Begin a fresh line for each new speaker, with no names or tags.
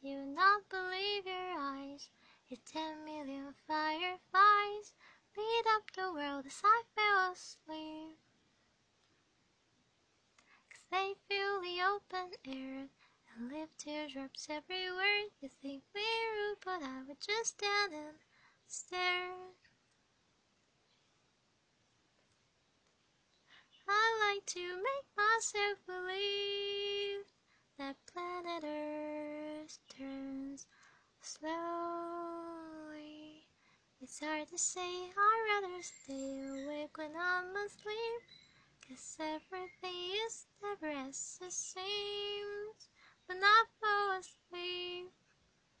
You not believe your eyes. If ten million fireflies lit up the world as I fell asleep. Cause they fill the open air and leave teardrops everywhere. You think me rude, but I would just stand and stare. I like to make myself believe It's hard to say, I'd rather stay awake when I'm asleep. Cause everything is never as it seems